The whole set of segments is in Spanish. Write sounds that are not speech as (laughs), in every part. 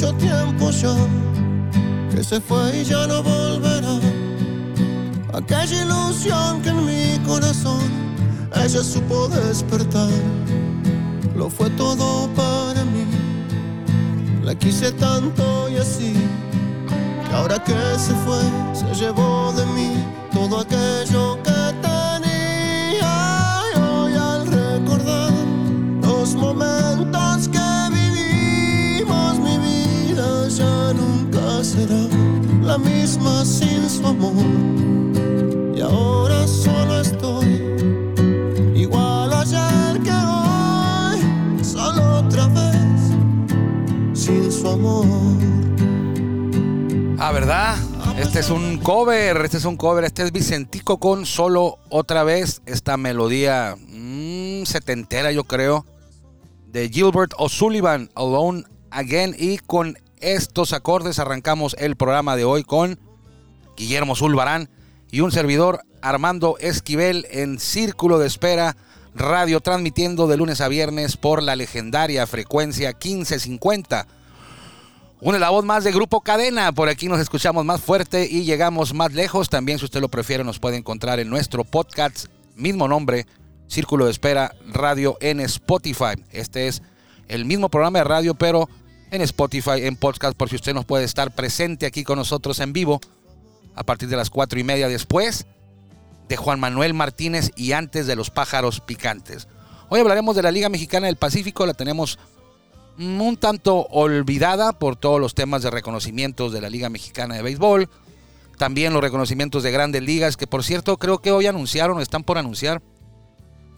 mucho tiempo ya que se fue y ya no volverá. Aquella ilusión que en mi corazón ella supo despertar. Lo fue todo para mí. La quise tanto y así. Que ahora que se fue, se llevó de mí todo aquello que será la misma sin su amor. Y ahora solo estoy igual ayer que hoy, solo otra vez sin su amor. Ah, ¿verdad? Este es un cover, este es un cover, este es Vicentico con solo otra vez esta melodía mm, setentera yo creo de Gilbert O'Sullivan, Alone Again y con estos acordes arrancamos el programa de hoy con Guillermo Zulbarán y un servidor Armando Esquivel en Círculo de Espera Radio transmitiendo de lunes a viernes por la legendaria frecuencia 1550 una la voz más de Grupo Cadena. Por aquí nos escuchamos más fuerte y llegamos más lejos. También, si usted lo prefiere, nos puede encontrar en nuestro podcast, mismo nombre, Círculo de Espera Radio en Spotify. Este es el mismo programa de radio, pero en Spotify, en podcast, por si usted nos puede estar presente aquí con nosotros en vivo a partir de las cuatro y media después de Juan Manuel Martínez y antes de los pájaros picantes. Hoy hablaremos de la Liga Mexicana del Pacífico. La tenemos un tanto olvidada por todos los temas de reconocimientos de la Liga Mexicana de Béisbol. También los reconocimientos de grandes ligas, que por cierto creo que hoy anunciaron, o están por anunciar.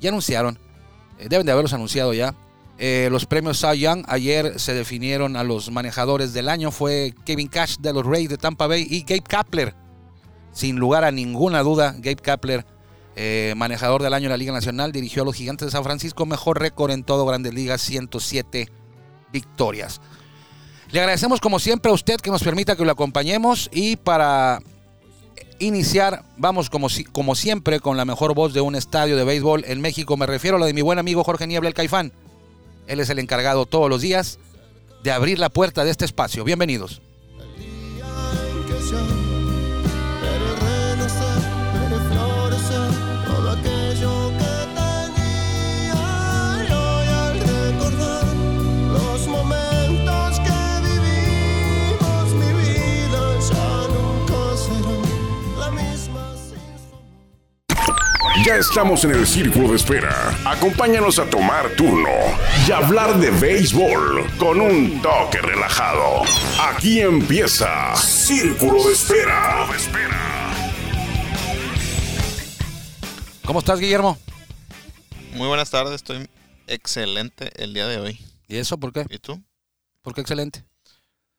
Ya anunciaron, eh, deben de haberlos anunciado ya. Eh, los premios Cy Young ayer se definieron a los manejadores del año. Fue Kevin Cash de los Rays de Tampa Bay y Gabe Kapler. Sin lugar a ninguna duda, Gabe Kapler, eh, manejador del año en la Liga Nacional, dirigió a los Gigantes de San Francisco. Mejor récord en todo Grandes Ligas, 107 victorias. Le agradecemos como siempre a usted que nos permita que lo acompañemos y para iniciar vamos como, si- como siempre con la mejor voz de un estadio de béisbol en México. Me refiero a la de mi buen amigo Jorge Niebla el Caifán. Él es el encargado todos los días de abrir la puerta de este espacio. Bienvenidos. Ya estamos en el círculo de espera. Acompáñanos a tomar turno y hablar de béisbol con un toque relajado. Aquí empieza Círculo de Espera. ¿Cómo estás, Guillermo? Muy buenas tardes, estoy excelente el día de hoy. ¿Y eso por qué? ¿Y tú? ¿Por qué excelente?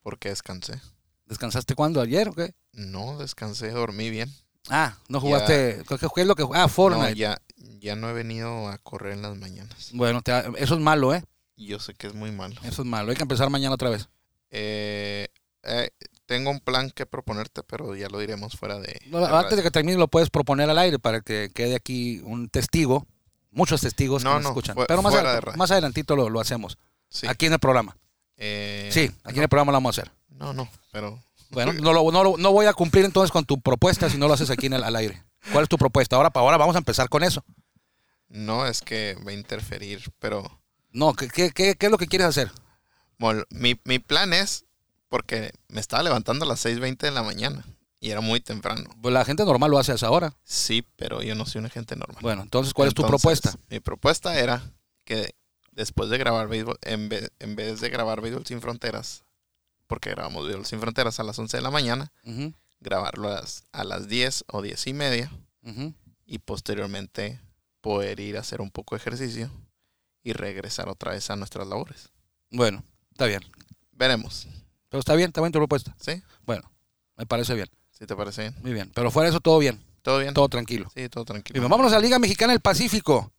Porque descansé. ¿Descansaste cuándo? ¿Ayer o qué? No, descansé, dormí bien. Ah, no jugaste. ¿Qué, qué es lo que Ah, Fortnite. No, ya, ya no he venido a correr en las mañanas. Bueno, te- eso es malo, ¿eh? Yo sé que es muy malo. Eso es malo. Hay que empezar mañana otra vez. Eh, eh, tengo un plan que proponerte, pero ya lo diremos fuera de... No, de antes de que termine lo puedes proponer al aire para que quede aquí un testigo, muchos testigos No, que nos no, escuchan. Pero más, fuera adel- de más adelantito lo, lo hacemos, Sí. aquí en el programa. Eh, sí, aquí en el programa lo vamos a hacer. No, no, pero... Bueno, no, lo- no, lo- no voy a cumplir entonces con tu propuesta si no lo haces aquí en el, al aire. ¿Cuál es tu propuesta? Ahora, para ahora vamos a empezar con eso. No es que va a interferir, pero... No, ¿qué, qué, qué- qué es lo que quieres hacer? Bueno, mi, mi plan es... Porque me estaba levantando a las 6.20 de la mañana. Y era muy temprano. Pues la gente normal lo hace a esa hora. Sí, pero yo no soy una gente normal. Bueno, entonces, ¿cuál es tu propuesta? Mi propuesta era que después de grabar béisbol, en vez, en vez de grabar béisbol sin fronteras, porque grabamos béisbol sin fronteras a las 11 de la mañana, grabarlo a las, a las 10 o 10 y media y posteriormente poder ir a hacer un poco de ejercicio y regresar otra vez a nuestras labores. Bueno, está bien. Veremos, Pero está bien, está bien tu propuesta. ¿sí? Bueno, me parece bien. Si te parece bien. Muy bien. Pero fuera de eso, todo bien. ¿Todo bien? Todo tranquilo. Sí, todo tranquilo. Bien, vámonos a la Liga Mexicana del Pacífico.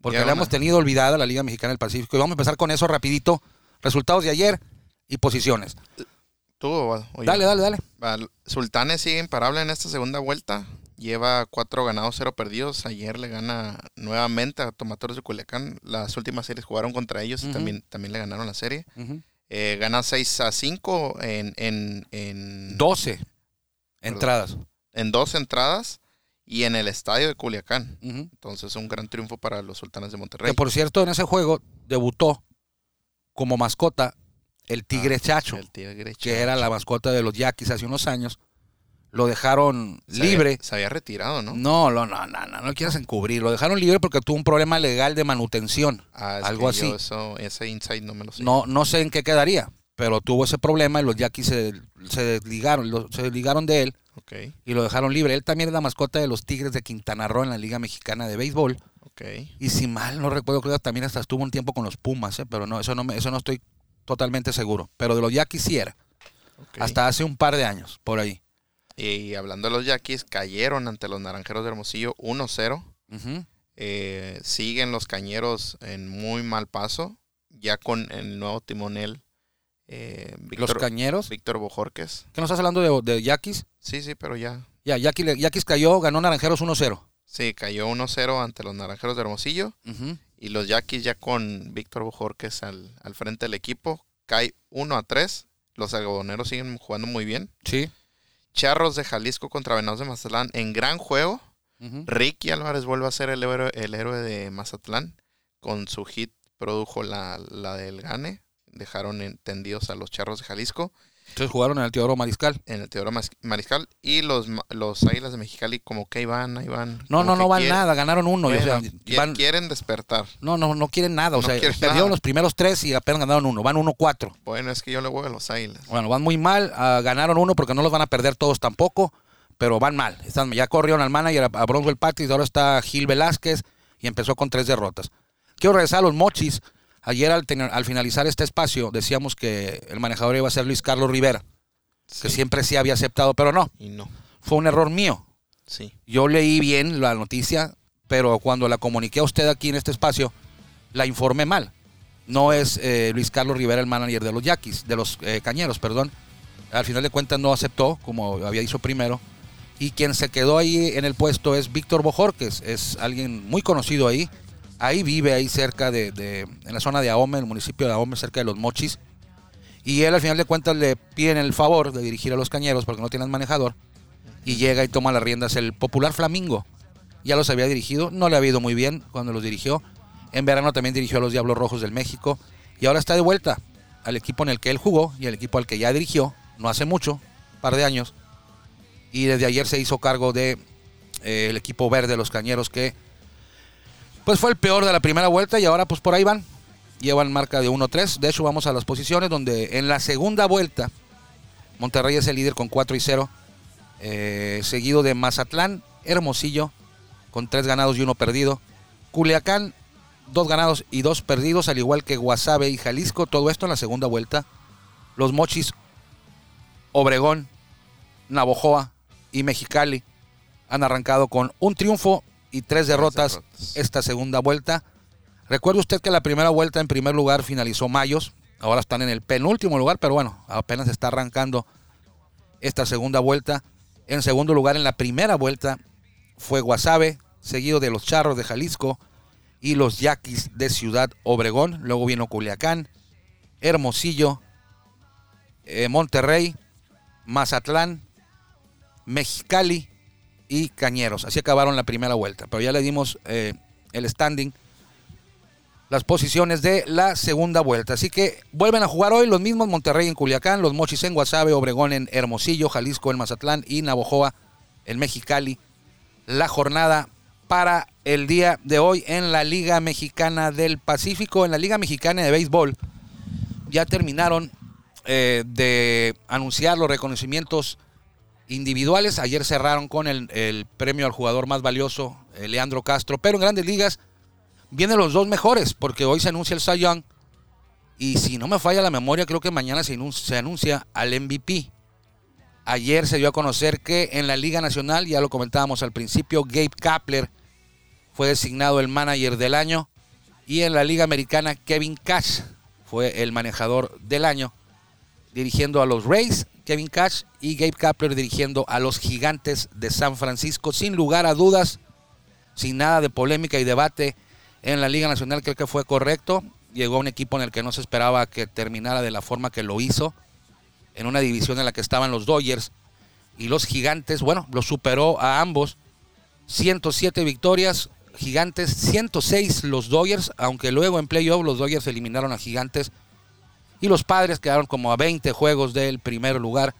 Porque Ya la una. hemos tenido olvidada, la Liga Mexicana del Pacífico. Y vamos a empezar con eso rapidito. Resultados de ayer y posiciones. Dale, dale, dale. Sultanes sigue imparable en esta segunda vuelta. Lleva cuatro ganados, cero perdidos. Ayer le gana nuevamente a Tomateros de Culiacán. Las últimas series jugaron contra ellos y también, también le ganaron la serie. Ujú. Eh, gana 6 a 5 en, en, en, 12 entradas. en dos entradas y en el estadio de Culiacán. Ujú. Entonces, un gran triunfo para los sultanes de Monterrey. Que por cierto, en ese juego debutó como mascota el Tigre Ah, Chacho, El Tigre que era la mascota de los Yaquis hace unos años. Lo dejaron Se libre. había- se había retirado, ¿no? No, no, no, no, no, no quieras encubrir. Lo dejaron libre porque tuvo un problema legal de manutención. Ah, algo así. eso, ese insight no me lo sé. No, no sé en qué quedaría, pero tuvo ese problema y los Yaquis se, se desligaron, lo- se desligaron de él Ok, y lo dejaron libre. Él también es la mascota de los Tigres de Quintana Roo en la Liga Mexicana de Béisbol. ok. Y si mal no recuerdo, creo que también hasta estuvo un tiempo con los Pumas, ¿eh? pero no, eso no, me- eso no estoy totalmente seguro. Pero de los Yaquis sí era, hasta hace un par de años, por ahí. Y hablando de los Yaquis, cayeron ante los Naranjeros de Hermosillo 1-0. Ujú. Eh, siguen los Cañeros en muy mal paso, ya con el nuevo timonel eh, Los Víctor, Cañeros. Víctor Bojorques. ¿Qué nos estás hablando de, de Yaquis? Sí, sí, pero ya. Ya, Yaquis, Yaquis cayó, ganó Naranjeros 1-0. Sí, cayó 1-0 ante los Naranjeros de Hermosillo. Ujú. Y los Yaquis ya con Víctor Bojorques al, al frente del equipo. Cae 1-3. Los algodoneros siguen jugando muy bien. Sí. Charros de Jalisco contra Venados de Mazatlán en gran juego. Ricky Álvarez vuelve a ser el héroe, el héroe de Mazatlán. Con su hit produjo la, la del Gane. Dejaron en- tendidos a los Charros de Jalisco Entonces jugaron en el Teodoro Mariscal. en el Teodoro Mariscal. Y los, los Águilas de Mexicali como que ahí van, ahí van. No, no, no van quieren- nada, ganaron uno. y, o sea, bueno, qui- van- quieren despertar. no, no, no quieren nada. O No sea, perdieron nada. los primeros tres y apenas ganaron uno. Van 1-4. Bueno, es que yo le voy a los Águilas. Bueno, van muy mal. ah, ganaron uno porque no los van a perder todos tampoco. Pero van mal. Están, ya corrieron al manager, a, a Bronwell Patrick. Ahora está Gil Velázquez. Y empezó con tres derrotas. Quiero regresar a los mochis. Ayer al, tener- al finalizar este espacio decíamos que el manejador iba a ser Luis Carlos Rivera. Que siempre sí había aceptado, pero no. Y no. Fue un error mío. Sí. Yo leí bien la noticia, pero cuando la comuniqué a usted aquí en este espacio, la informé mal. No es eh, Luis Carlos Rivera el manager de los Yaquis, de los eh, Cañeros, perdón. Al final de cuentas no aceptó, como había dicho primero. Y quien se quedó ahí en el puesto es Víctor Bojorques, es alguien muy conocido ahí. Ahí vive, ahí cerca de, de- en la zona de Ahome, el municipio de Ahome, cerca de los Mochis. Y él al final de cuentas le piden el favor de dirigir a los Cañeros porque no tienen manejador. Y llega y toma las riendas el popular Flamingo. Ya los había dirigido, no le había ido muy bien cuando los dirigió. En verano también dirigió a los Diablos Rojos del México. Y ahora está de vuelta al equipo en el que él jugó y al equipo al que ya dirigió, no hace mucho, un par de años. Y desde ayer se hizo cargo de eh, equipo verde, los Cañeros, que pues fue el peor de la primera vuelta y ahora pues por ahí van. Llevan marca de 1-3. De hecho, vamos a las posiciones donde en la segunda vuelta Monterrey es el líder con 4 y 0. eh, seguido de Mazatlán, Hermosillo, con 3 ganados y 1 perdido. Culiacán, 2 ganados y 2 perdidos, al igual que Guasave y Jalisco. Todo esto en la segunda vuelta. Los Mochis, Obregón, Navojoa y Mexicali han arrancado con un triunfo y tres derrotas derrotas. esta segunda vuelta. Recuerde usted que la primera vuelta en primer lugar finalizó Mayos, ahora están en el penúltimo lugar, pero bueno, apenas está arrancando esta segunda vuelta. En segundo lugar en la primera vuelta fue Guasave, seguido de los Charros de Jalisco y los Yaquis de Ciudad Obregón. Luego vino Culiacán, Hermosillo, eh, Monterrey, Mazatlán, Mexicali y Cañeros. Así acabaron la primera vuelta. Pero ya le dimos eh, el standing, las posiciones de la segunda vuelta. Así que vuelven a jugar hoy los mismos Monterrey en Culiacán, los Mochis en Guasave, Obregón en Hermosillo, Jalisco en Mazatlán y Navojoa en Mexicali. La jornada para el día de hoy en la Liga Mexicana del Pacífico, en la Liga Mexicana de Béisbol. Ya terminaron eh, de anunciar los reconocimientos individuales. Ayer cerraron con el, el premio al jugador más valioso, eh, Leandro Castro. Pero en grandes ligas vienen los dos mejores, porque hoy se anuncia el Cy. Y si no me falla la memoria, creo que mañana se anuncia, se anuncia al MVP. Ayer se dio a conocer que en la Liga Nacional, ya lo comentábamos al principio, Gabe Kapler fue designado el manager del año. Y en la Liga Americana, Kevin Cash fue el manejador del año, dirigiendo a los Rays, Kevin Cash, y Gabe Kapler dirigiendo a los Gigantes de San Francisco. Sin lugar a dudas, sin nada de polémica y debate en la Liga Nacional, creo que fue correcto. llegó a un equipo en el que no se esperaba que terminara de la forma que lo hizo, en una división en la que estaban los Dodgers y los Gigantes. Bueno, lo superó a ambos. 107 victorias, Gigantes 106 los Dodgers, aunque luego en playoff los Dodgers eliminaron a Gigantes y los Padres quedaron como a 20 juegos del primer lugar.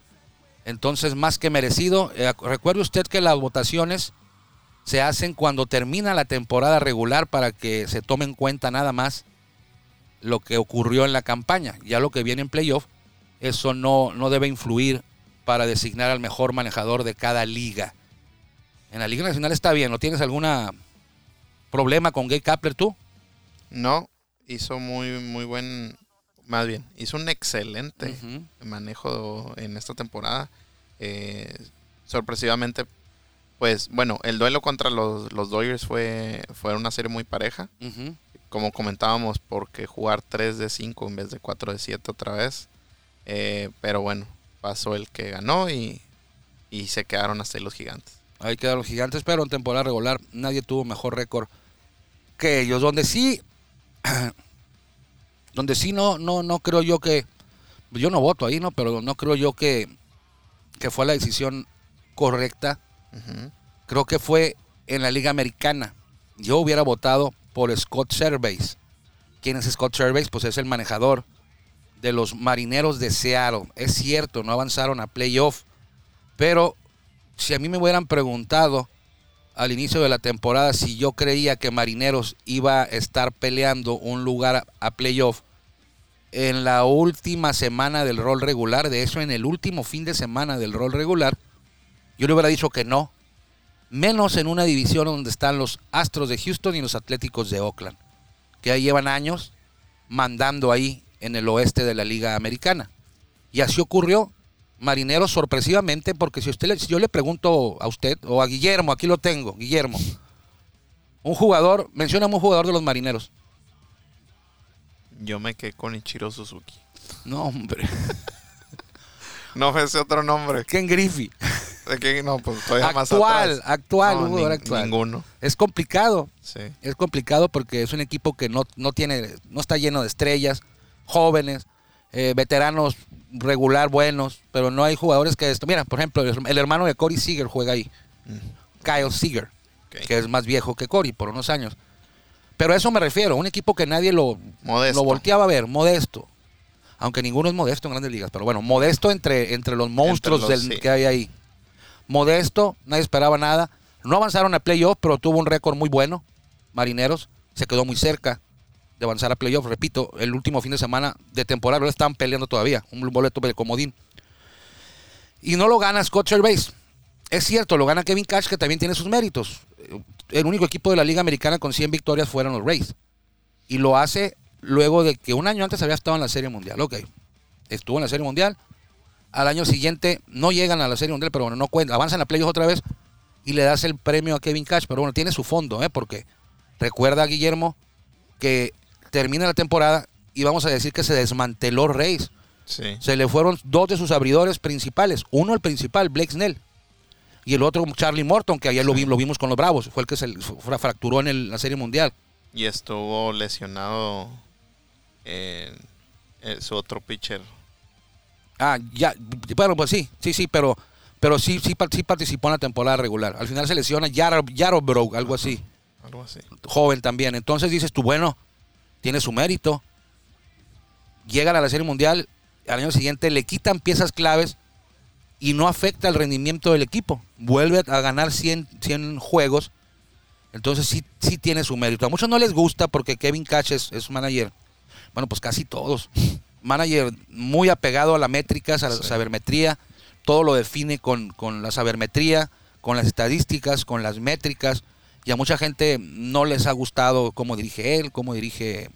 Entonces, más que merecido. Eh, recuerde usted que las votaciones se hacen cuando termina la temporada regular para que se tome en cuenta nada más lo que ocurrió en la campaña. Ya lo que viene en playoff, eso no, no debe influir para designar al mejor manejador de cada liga. En la Liga Nacional está bien, ¿no tienes alguna problema con Gay Kapler tú? No, hizo muy, muy buen, más bien, hizo un excelente manejo en esta temporada. Eh, sorpresivamente, pues bueno, el duelo contra los, los Dodgers fue, fue una serie muy pareja. Como comentábamos, porque jugar 3 de 5 en vez de 4 de 7 otra vez. Eh, pero bueno, pasó el que ganó y, y se quedaron hasta ahí los gigantes. Ahí quedaron los gigantes, pero en temporada regular nadie tuvo mejor récord que ellos. Donde sí, (clears throat) donde sí no, no, no creo yo que, yo no voto ahí, ¿no? Pero no creo yo que, que fue la decisión correcta. Creo que fue en la Liga Americana. Yo hubiera votado por Scott Servais. ¿Quién es Scott Servais? Pues es el manejador de los marineros de Seattle. Es cierto, no avanzaron a playoff. Pero si a mí me hubieran preguntado al inicio de la temporada si yo creía que Marineros iba a estar peleando un lugar a playoff en la última semana del rol regular, de eso en el último fin de semana del rol regular, yo le hubiera dicho que no. Menos en una división donde están los Astros de Houston y los Atléticos de Oakland, que ahí llevan años mandando ahí en el oeste de la Liga Americana. Y así ocurrió. Marineros sorpresivamente, porque si usted si yo le pregunto a usted o a Guillermo, aquí lo tengo, Guillermo, un jugador, mencióname un jugador de los Marineros. Yo me quedé con Ichiro Suzuki. No, hombre, (laughs) No ese otro nombre. Ken Griffey. No, pues todavía más Actual, atrás. actual, No, jugador actual. Ninguno. Es complicado, Sí. es complicado porque es un equipo que no, no tiene, no está lleno de estrellas, jóvenes, eh, veteranos regular buenos, pero no hay jugadores que esto. Mira, por ejemplo, el, hermano de Corey Seager juega ahí, Mm, Kyle Seager, ok. que es más viejo que Corey por unos años. Pero a eso me refiero, un equipo que nadie lo, Modesto. lo volteaba a ver, modesto. Aunque ninguno es modesto en grandes ligas, pero bueno, modesto entre, entre los monstruos los- del, sí. que hay ahí. Modesto, nadie esperaba nada. No avanzaron a playoff, pero tuvo un récord muy bueno. Marineros se quedó muy cerca de avanzar a playoff. Repito, el último fin de semana de temporada lo estaban peleando todavía. Un boleto de comodín. Y no lo gana Scott Servais. Es cierto, lo gana Kevin Cash, que también tiene sus méritos. El único equipo de la Liga Americana con 100 victorias fueron los Rays. Y lo hace luego de que un año antes había estado en la Serie Mundial. Ok, estuvo en la Serie Mundial. Al año siguiente no llegan a la Serie Mundial, pero bueno, no cuentan. Avanzan a playoffs otra vez y le das el premio a Kevin Cash. Pero bueno, tiene su fondo, ¿eh? Porque recuerda, Guillermo, que termina la temporada y vamos a decir que se desmanteló Rays. Sí. Se le fueron dos de sus abridores principales. Uno el principal, Blake Snell. Y el otro, Charlie Morton, que ayer lo, vi- lo vimos con los Bravos. Fue el que se fra- fracturó en el- la Serie Mundial. Y estuvo lesionado en, en su otro pitcher. Ah, ya. Bueno, pues sí, sí, sí, pero, pero sí, sí, par- sí participó en la temporada regular. Al final se lesiona Yaro, Yarobrough, algo así. Algo así. Joven también. Entonces dices tú, bueno, tiene su mérito. Llegan a la Serie Mundial. Al año siguiente le quitan piezas claves y no afecta el rendimiento del equipo. Vuelve a ganar 100, 100 juegos. Entonces sí, sí tiene su mérito. A muchos no les gusta porque Kevin Cash es, es manager. Bueno, pues casi todos. Manager muy apegado a la métricas, a la Sí. sabermetría. Todo lo define con, con la sabermetría, con las estadísticas, con las métricas. Y a mucha gente no les ha gustado cómo dirige él, cómo dirige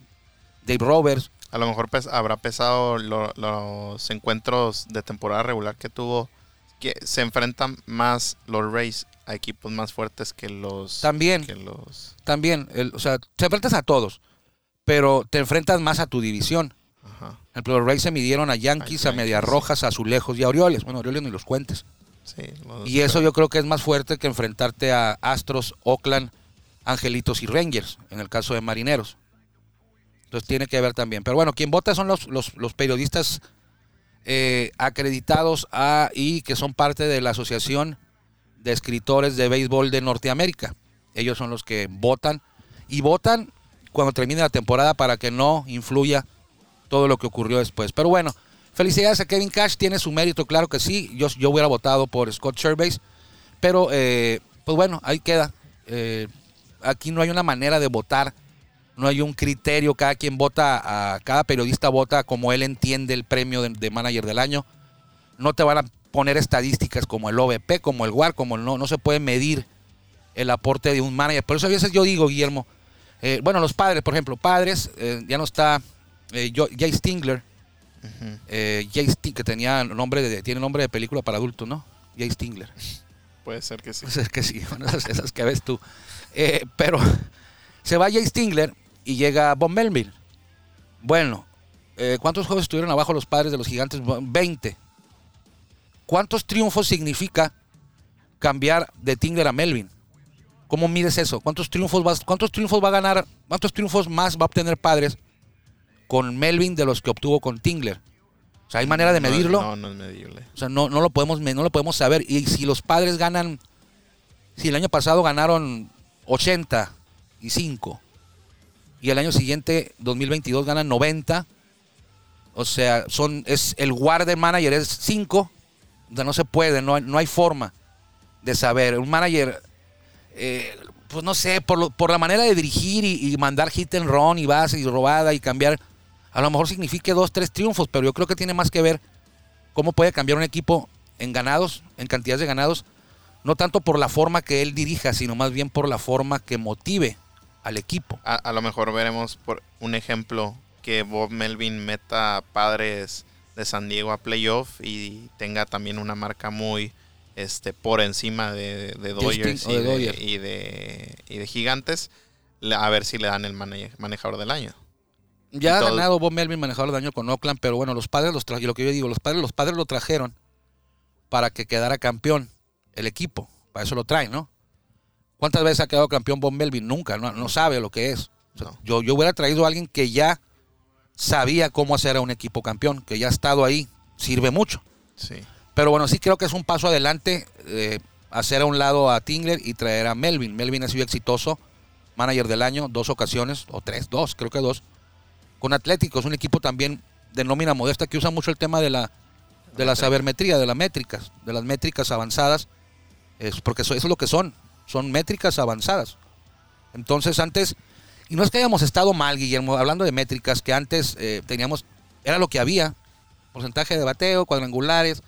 Dave Roberts. A lo mejor pes- habrá pesado lo- los encuentros de temporada regular que tuvo. Que se enfrentan más los Rays a equipos más fuertes que los. También. Que los. También, el- o sea, te enfrentas a todos, pero te enfrentas más a tu división. Ajá. Los Rays se midieron a Yankees, A a Medias. Rojas, a Azulejos y a Orioles. Bueno, Orioles ni los cuentes. Sí. los- Y eso yo creo que es más fuerte que enfrentarte a Astros, Oakland, Angelitos y Rangers, en el caso de Marineros. Entonces tiene que ver también. Pero bueno, quien vota son los, los, periodistas eh, acreditados a, y que son parte de la Asociación de Escritores de Béisbol de Norteamérica. Ellos son los que votan y votan cuando termine la temporada para que no influya todo lo que ocurrió después. Pero bueno, felicidades a Kevin Cash, tiene su mérito, claro que sí. Yo, yo hubiera votado por Scott Sherbase, pero eh, pues bueno, ahí queda. Eh, aquí no hay una manera de votar, no hay un criterio, cada quien vota, a, cada periodista vota como él entiende el premio de, de manager del año. No te van a poner estadísticas como el OVP, como el WAR, como el no, no se puede medir el aporte de un manager. Por eso a veces yo digo, Guillermo, eh, bueno, los padres, por ejemplo, padres, eh, ya no está eh, Jay Stingler, eh, Jay Sting- que tenía nombre de, tiene nombre de película para adultos, ¿no? Jay Stingler. Puede ser que sí. Pues (laughs) es que sí, (laughs) bueno, esas, esas que ves tú. Pero (laughs) se va Jay Stingler y llega Bob Melville. Bueno, eh, ¿cuántos juegos estuvieron abajo los padres de los gigantes? 20. ¿Cuántos triunfos significa cambiar de Tingler a Melvin? ¿Cómo mides eso? ¿Cuántos triunfos, vas, ¿Cuántos triunfos va a ganar? ¿Cuántos triunfos más va a obtener padres con Melvin de los que obtuvo con Tingler? O sea, ¿hay manera de medirlo? No, no es medible. O sea, no, no, lo podemos, no lo podemos saber. Y si los padres ganan, si el año pasado ganaron 85 y el año siguiente, 2022, ganan 90, o sea, son, es, el guard de manager es 5, o sea, no se puede, no, hay- no hay forma de saber. Un manager, eh, pues no sé, por, lo- por la manera de dirigir y, y mandar hit and run y base y robada y cambiar, a lo mejor signifique dos, tres triunfos, pero yo creo que tiene más que ver cómo puede cambiar un equipo en ganados, en cantidades de ganados, no tanto por la forma que él dirija, sino más bien por la forma que motive al equipo. A, a lo mejor veremos por un ejemplo que Bob Melvin meta padres de San Diego a playoff y tenga también una marca muy este por encima de, de Dodgers, y, de Dodgers. y de- y de Gigantes, a ver si le dan el mane- manejador del año. Ya ha todo- ganado Bob Melvin manejador de daño con Oakland, pero bueno, los padres los trajeron, lo que yo digo, los padres, los padres lo trajeron para que quedara campeón el equipo. Para eso lo traen, ¿no? ¿Cuántas veces ha quedado campeón Bob Melvin? Nunca, no, no sabe lo que es. O sea, No. yo, yo hubiera traído a alguien que ya sabía cómo hacer a un equipo campeón, que ya ha estado ahí, sirve mucho. Sí. Pero bueno, sí creo que es un paso adelante eh, hacer a un lado a Tingler y traer a Melvin. Melvin ha sido exitoso, manager del año, dos ocasiones, o tres, dos, creo que dos. Con Atléticos, un equipo también de nómina modesta que usa mucho el tema de la, de la sabermetría, de las métricas, de las métricas avanzadas, es porque eso, eso es lo que son, son métricas avanzadas. Entonces antes, y no es que hayamos estado mal, Guillermo, hablando de métricas, que antes eh, teníamos, era lo que había, porcentaje de bateo, cuadrangulares,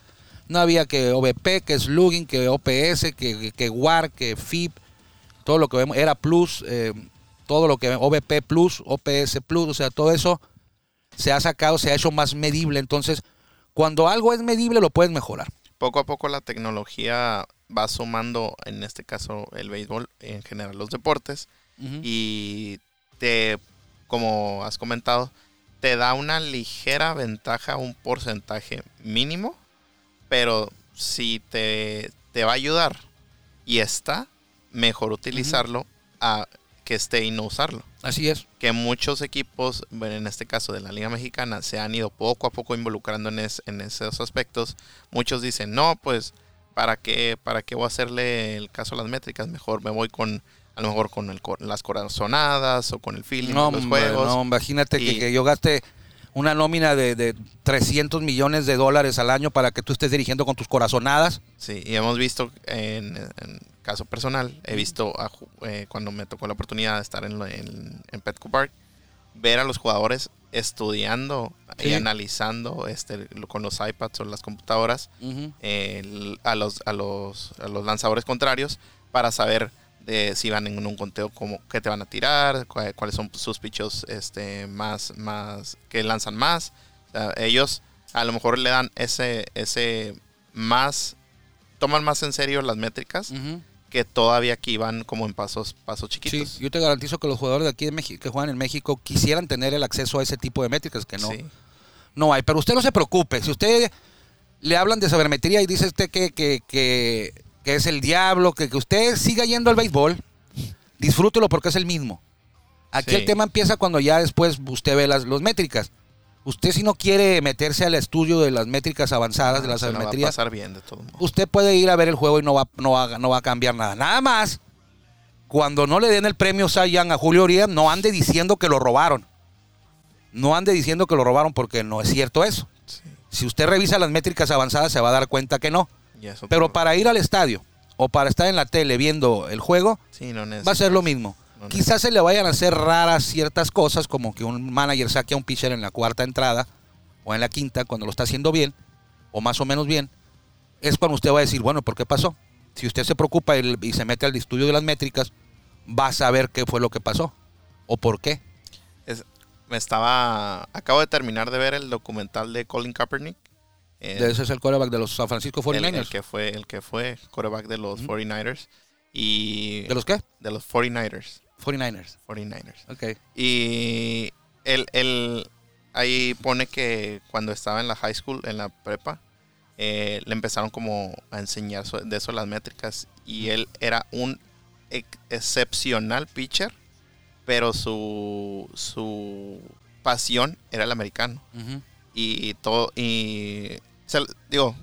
no había que OVP, que slugging, que OPS, que, que WAR, que FIP, todo lo que vemos, era plus, eh, todo lo que OVP plus, OPS plus, o sea, todo eso se ha sacado, se ha hecho más medible. Entonces, cuando algo es medible, lo puedes mejorar. Poco a poco la tecnología va sumando, en este caso el béisbol, en general los deportes, y te, como has comentado, te da una ligera ventaja, un porcentaje mínimo, pero si te, te va a ayudar y está, mejor utilizarlo a que esté y no usarlo. Así es. Que muchos equipos, bueno, en este caso de la Liga Mexicana, se han ido poco a poco involucrando en, es- en esos aspectos. Muchos dicen, no, pues, ¿para qué, ¿para qué voy a hacerle el caso a las métricas? Mejor me voy con, a lo mejor con el, las corazonadas o con el feeling No, de los juegos. no, imagínate que, Y- que yo gaste una nómina de, de 300 millones de dólares al año para que tú estés dirigiendo con tus corazonadas. Sí, y hemos visto en, en caso personal, he visto a eh, cuando me tocó la oportunidad de estar en, en, en Petco Park, ver a los jugadores estudiando y analizando este, con los iPads o las computadoras a, los, a, los, a los lanzadores contrarios para saber de si van en un conteo como qué te van a tirar, cuáles son sus pichos este, más, más, que lanzan más. O sea, ellos a lo mejor le dan ese, ese más, toman más en serio las métricas. Que todavía aquí van como en pasos, pasos Sí, chiquitos. yo te garantizo que los jugadores de aquí de México que juegan en México quisieran tener el acceso a ese tipo de métricas que no, Sí. no hay. Pero usted no se preocupe. Si usted le hablan de sabermetría y dice usted que, que, que, que es el diablo, que, que usted siga yendo al béisbol, disfrútelo porque es el mismo. Aquí Sí. el tema empieza cuando ya después usted ve las los métricas. Usted si no quiere meterse al estudio de las métricas avanzadas, de las Se la va a pasar bien de todo modo. usted puede ir a ver el juego y no va, no va, no va a cambiar nada. Nada más, cuando no le den el premio Young a Julio Urias, no ande diciendo que lo robaron. No ande diciendo que lo robaron porque no es cierto eso. Sí. Si usted revisa las métricas avanzadas, se va a dar cuenta que no. Pero para ir al estadio o para estar en la tele viendo el juego, Sí, no va a ser lo mismo. No Quizás se le vayan a hacer raras ciertas cosas, como que un manager saque a un pitcher en la cuarta entrada o en la quinta cuando lo está haciendo bien, o más o menos bien. Es cuando usted va a decir, bueno, ¿por qué pasó? Si usted se preocupa y, se mete al estudio de las métricas, va a saber qué fue lo que pasó o por qué. Es- me estaba. Acabo de terminar de ver el documental de Colin Kaepernick. Ese es el quarterback de los San Francisco el, 49ers. el que fue el que fue quarterback de los 49ers. Y. ¿De los qué? de los 49ers. 49ers. 49ers. Ok. Y él, él ahí pone que cuando estaba en la high school, en la prepa, eh, le empezaron como a enseñar de eso las métricas y él era un ex- excepcional pitcher, pero su, su pasión era el americano. Y todo, y se- digo,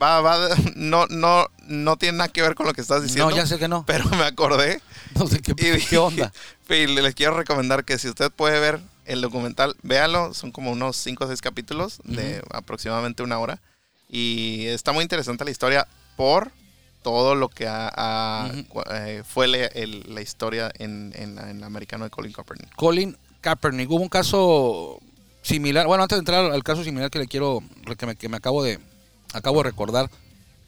va, va, no, no, no tiene nada que ver con lo que estás diciendo. No, ya sé que no. Pero me acordé (laughs) No sé qué, y qué onda. (laughs) y les quiero recomendar que si usted puede ver el documental, véalo. Son como unos 5 o 6 capítulos de aproximadamente una hora. Y está muy interesante la historia por todo lo que cu- eh, fue le- el- la historia en, en en el americano de Colin Kaepernick. Colin Kaepernick. Hubo un caso similar. Bueno, antes de entrar al caso similar que le quiero, que me, que me acabo de acabo de recordar.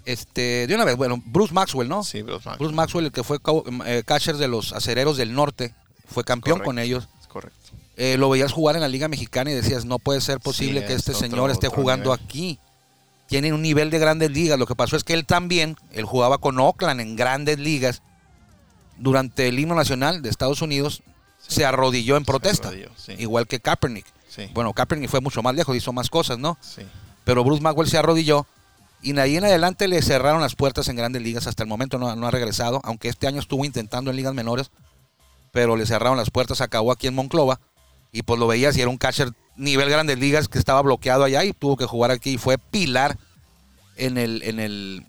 Este, de una vez, bueno, Bruce Maxwell, ¿no? Sí, Bruce Maxwell. Bruce Maxwell, el que fue cabo- eh, catcher de los acereros del norte, fue campeón Correcto. con ellos. Es correcto. Eh, lo veías jugar en la Liga Mexicana y decías, no puede ser posible Sí, que es este otro- señor esté jugando nivel. aquí. Tiene un nivel de grandes ligas. Lo que pasó es que él también, él jugaba con Oakland en grandes ligas. Durante el himno nacional de Estados Unidos, se arrodilló en protesta. arrodilló, sí. Igual que Kaepernick. Sí. Bueno, Kaepernick fue mucho más lejos, hizo más cosas, ¿no? Sí. Pero Bruce Maxwell se arrodilló y de ahí en adelante le cerraron las puertas en grandes ligas. Hasta el momento no, ha regresado, aunque este año estuvo intentando en ligas menores, pero le cerraron las puertas. Acabó aquí en Monclova y pues lo veías y era un catcher nivel grandes ligas que estaba bloqueado allá y tuvo que jugar aquí y fue pilar en el, en el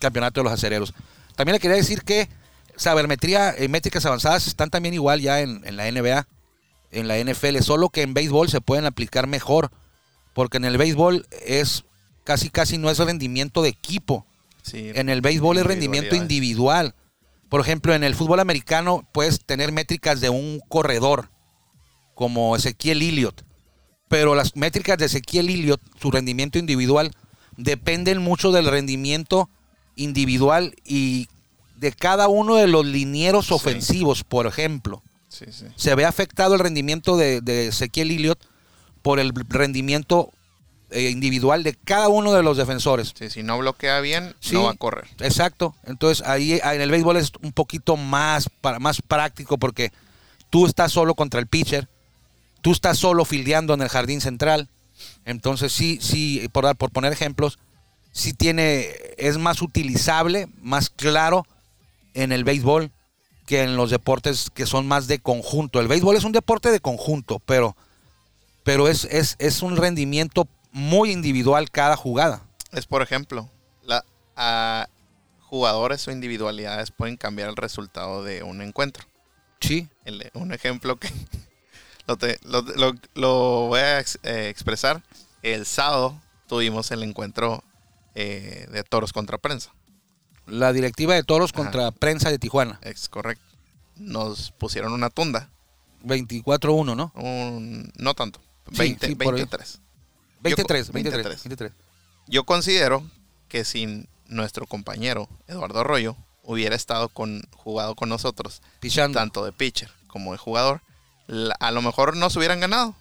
campeonato de los acereros. También le quería decir que sabermetría y métricas avanzadas están también igual ya en, en la NBA, en la NFL, solo que en béisbol se pueden aplicar mejor, porque en el béisbol es casi casi no es rendimiento de equipo, Sí. en el béisbol es rendimiento individual. Por ejemplo, en el fútbol americano puedes tener métricas de un corredor, como Ezequiel Elliott. Pero las métricas de Ezequiel Elliott, su rendimiento individual, dependen mucho del rendimiento individual y de cada uno de los linieros Sí. ofensivos, por ejemplo. Sí. Se ve afectado el rendimiento de, de Ezequiel Elliott por el rendimiento eh, individual de cada uno de los defensores. Sí, si no bloquea bien, Sí. no va a correr. Exacto. Entonces ahí en el béisbol es un poquito más, para, más práctico porque tú estás solo contra el pitcher, tú estás solo fildeando en el jardín central. Entonces sí, sí, por, dar- por poner ejemplos, sí tiene, es más utilizable, más claro en el béisbol que en los deportes que son más de conjunto. El béisbol es un deporte de conjunto, pero, pero es, es, es un rendimiento muy individual cada jugada. Es por ejemplo, la, a jugadores o individualidades pueden cambiar el resultado de un encuentro. Sí, El- un ejemplo que (laughs) lo, te- lo- lo- lo voy a ex- eh, expresar. El sábado tuvimos el encuentro eh, de toros contra prensa. La directiva de toros Ajá. contra prensa de Tijuana. Es correcto. Nos pusieron una tunda. 24-1, ¿no? Un, no tanto. Sí, 20, sí, ahí. 23. 23, co- 23, 23. 23. Yo considero que si nuestro compañero Eduardo Arroyo hubiera estado con, jugado con nosotros, Pichando. tanto de pitcher como de jugador, la- a lo mejor nos hubieran ganado.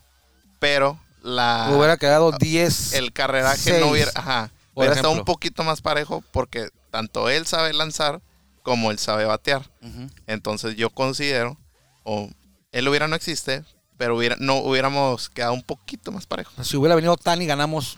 Pero la Hubiera quedado 10. el carreraje seis, no hubiera, ajá, hubiera estado un poquito más parejo porque tanto él sabe lanzar como él sabe batear. Ujú. Entonces yo considero, o él hubiera no existe, pero hubiera, no hubiéramos quedado un poquito más parejo. Si hubiera venido Tani, ganamos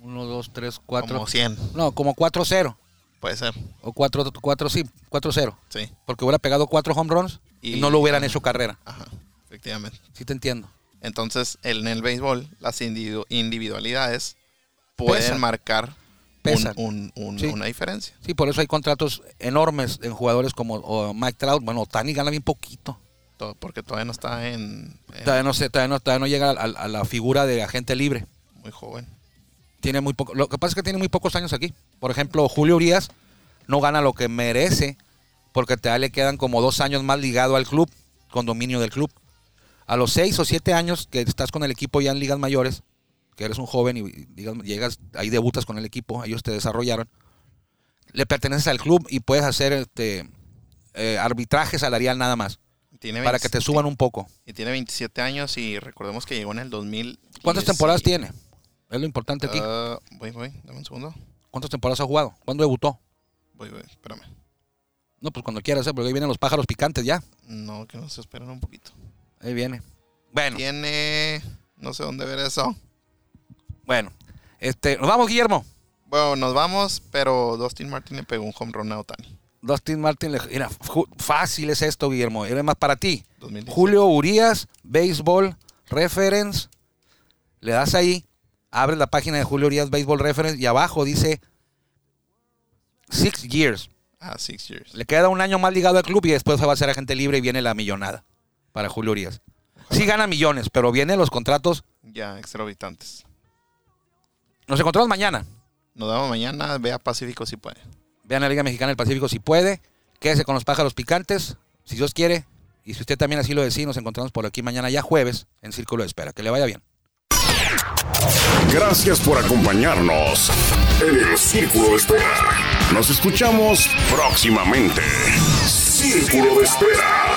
1, 2, 3, 4. Como 100, No, como 4-0. puede ser. O 4, 4 sí, 4-0. Sí. Porque hubiera pegado 4 home runs y, Y- no lo hubieran hecho carrera. Ajá. Efectivamente. Sí te entiendo. Entonces, en el béisbol, las individu- individualidades pueden Pesan. marcar un- Pesan. un- un- Sí. una diferencia. Sí, por eso hay contratos enormes en jugadores como Mike Trout. Bueno, Otani gana bien poquito. To- Porque todavía no está en, en- Todavía no, sé, todavía no, todavía no llega a, a la figura de agente libre. muy joven. Tiene muy poco, lo que pasa es que tiene muy pocos años aquí. Por ejemplo, Julio Urias no gana lo que merece porque te le quedan como dos años más ligado al club, con dominio del club. A los seis o siete años que estás con el equipo ya en ligas mayores, que eres un joven y digas, llegas, ahí debutas con el equipo, ellos te desarrollaron, le perteneces al club y puedes hacer este eh, arbitraje salarial nada más, Tiene para 20 que te suban un poco. Y tiene 27 años y recordemos que llegó en el 2000. ¿Cuántas temporadas tiene? Es lo importante aquí. Ah, voy, voy, dame un segundo. ¿Cuántas temporadas ha jugado? ¿Cuándo debutó? Voy, voy, espérame. No, pues cuando quieras, ¿eh? porque ahí vienen los pájaros picantes ya. No, que nos esperen un poquito. Ahí viene. Bueno, Tiene. No sé dónde ver eso. bueno. Este, nos vamos, Guillermo. Bueno, nos vamos, pero Dustin Martin le pegó un home run a Otani. Dustin Martin, le- mira, ju- fácil es esto, Guillermo. Era más para ti. 2017. Julio Urias, Baseball Reference. Le das ahí, abres la página de Julio Urias Baseball Reference y abajo dice Six Years. Ah, six years. Le queda un año más ligado al club y después se va a ser agente libre y viene la millonada para Julio Urias. Sí gana millones, pero vienen los contratos. Ya, exorbitantes. Nos encontramos mañana. Nos vemos mañana. Ve a Pacífico si puede. Vean la Liga Mexicana del Pacífico si puede. Quédese con los pájaros picantes, si Dios quiere. Y si usted también así lo decide, nos encontramos por aquí mañana ya jueves en Círculo de Espera. Que le vaya bien. Gracias por acompañarnos en el Círculo de Espera. Nos escuchamos próximamente. Círculo de Espera.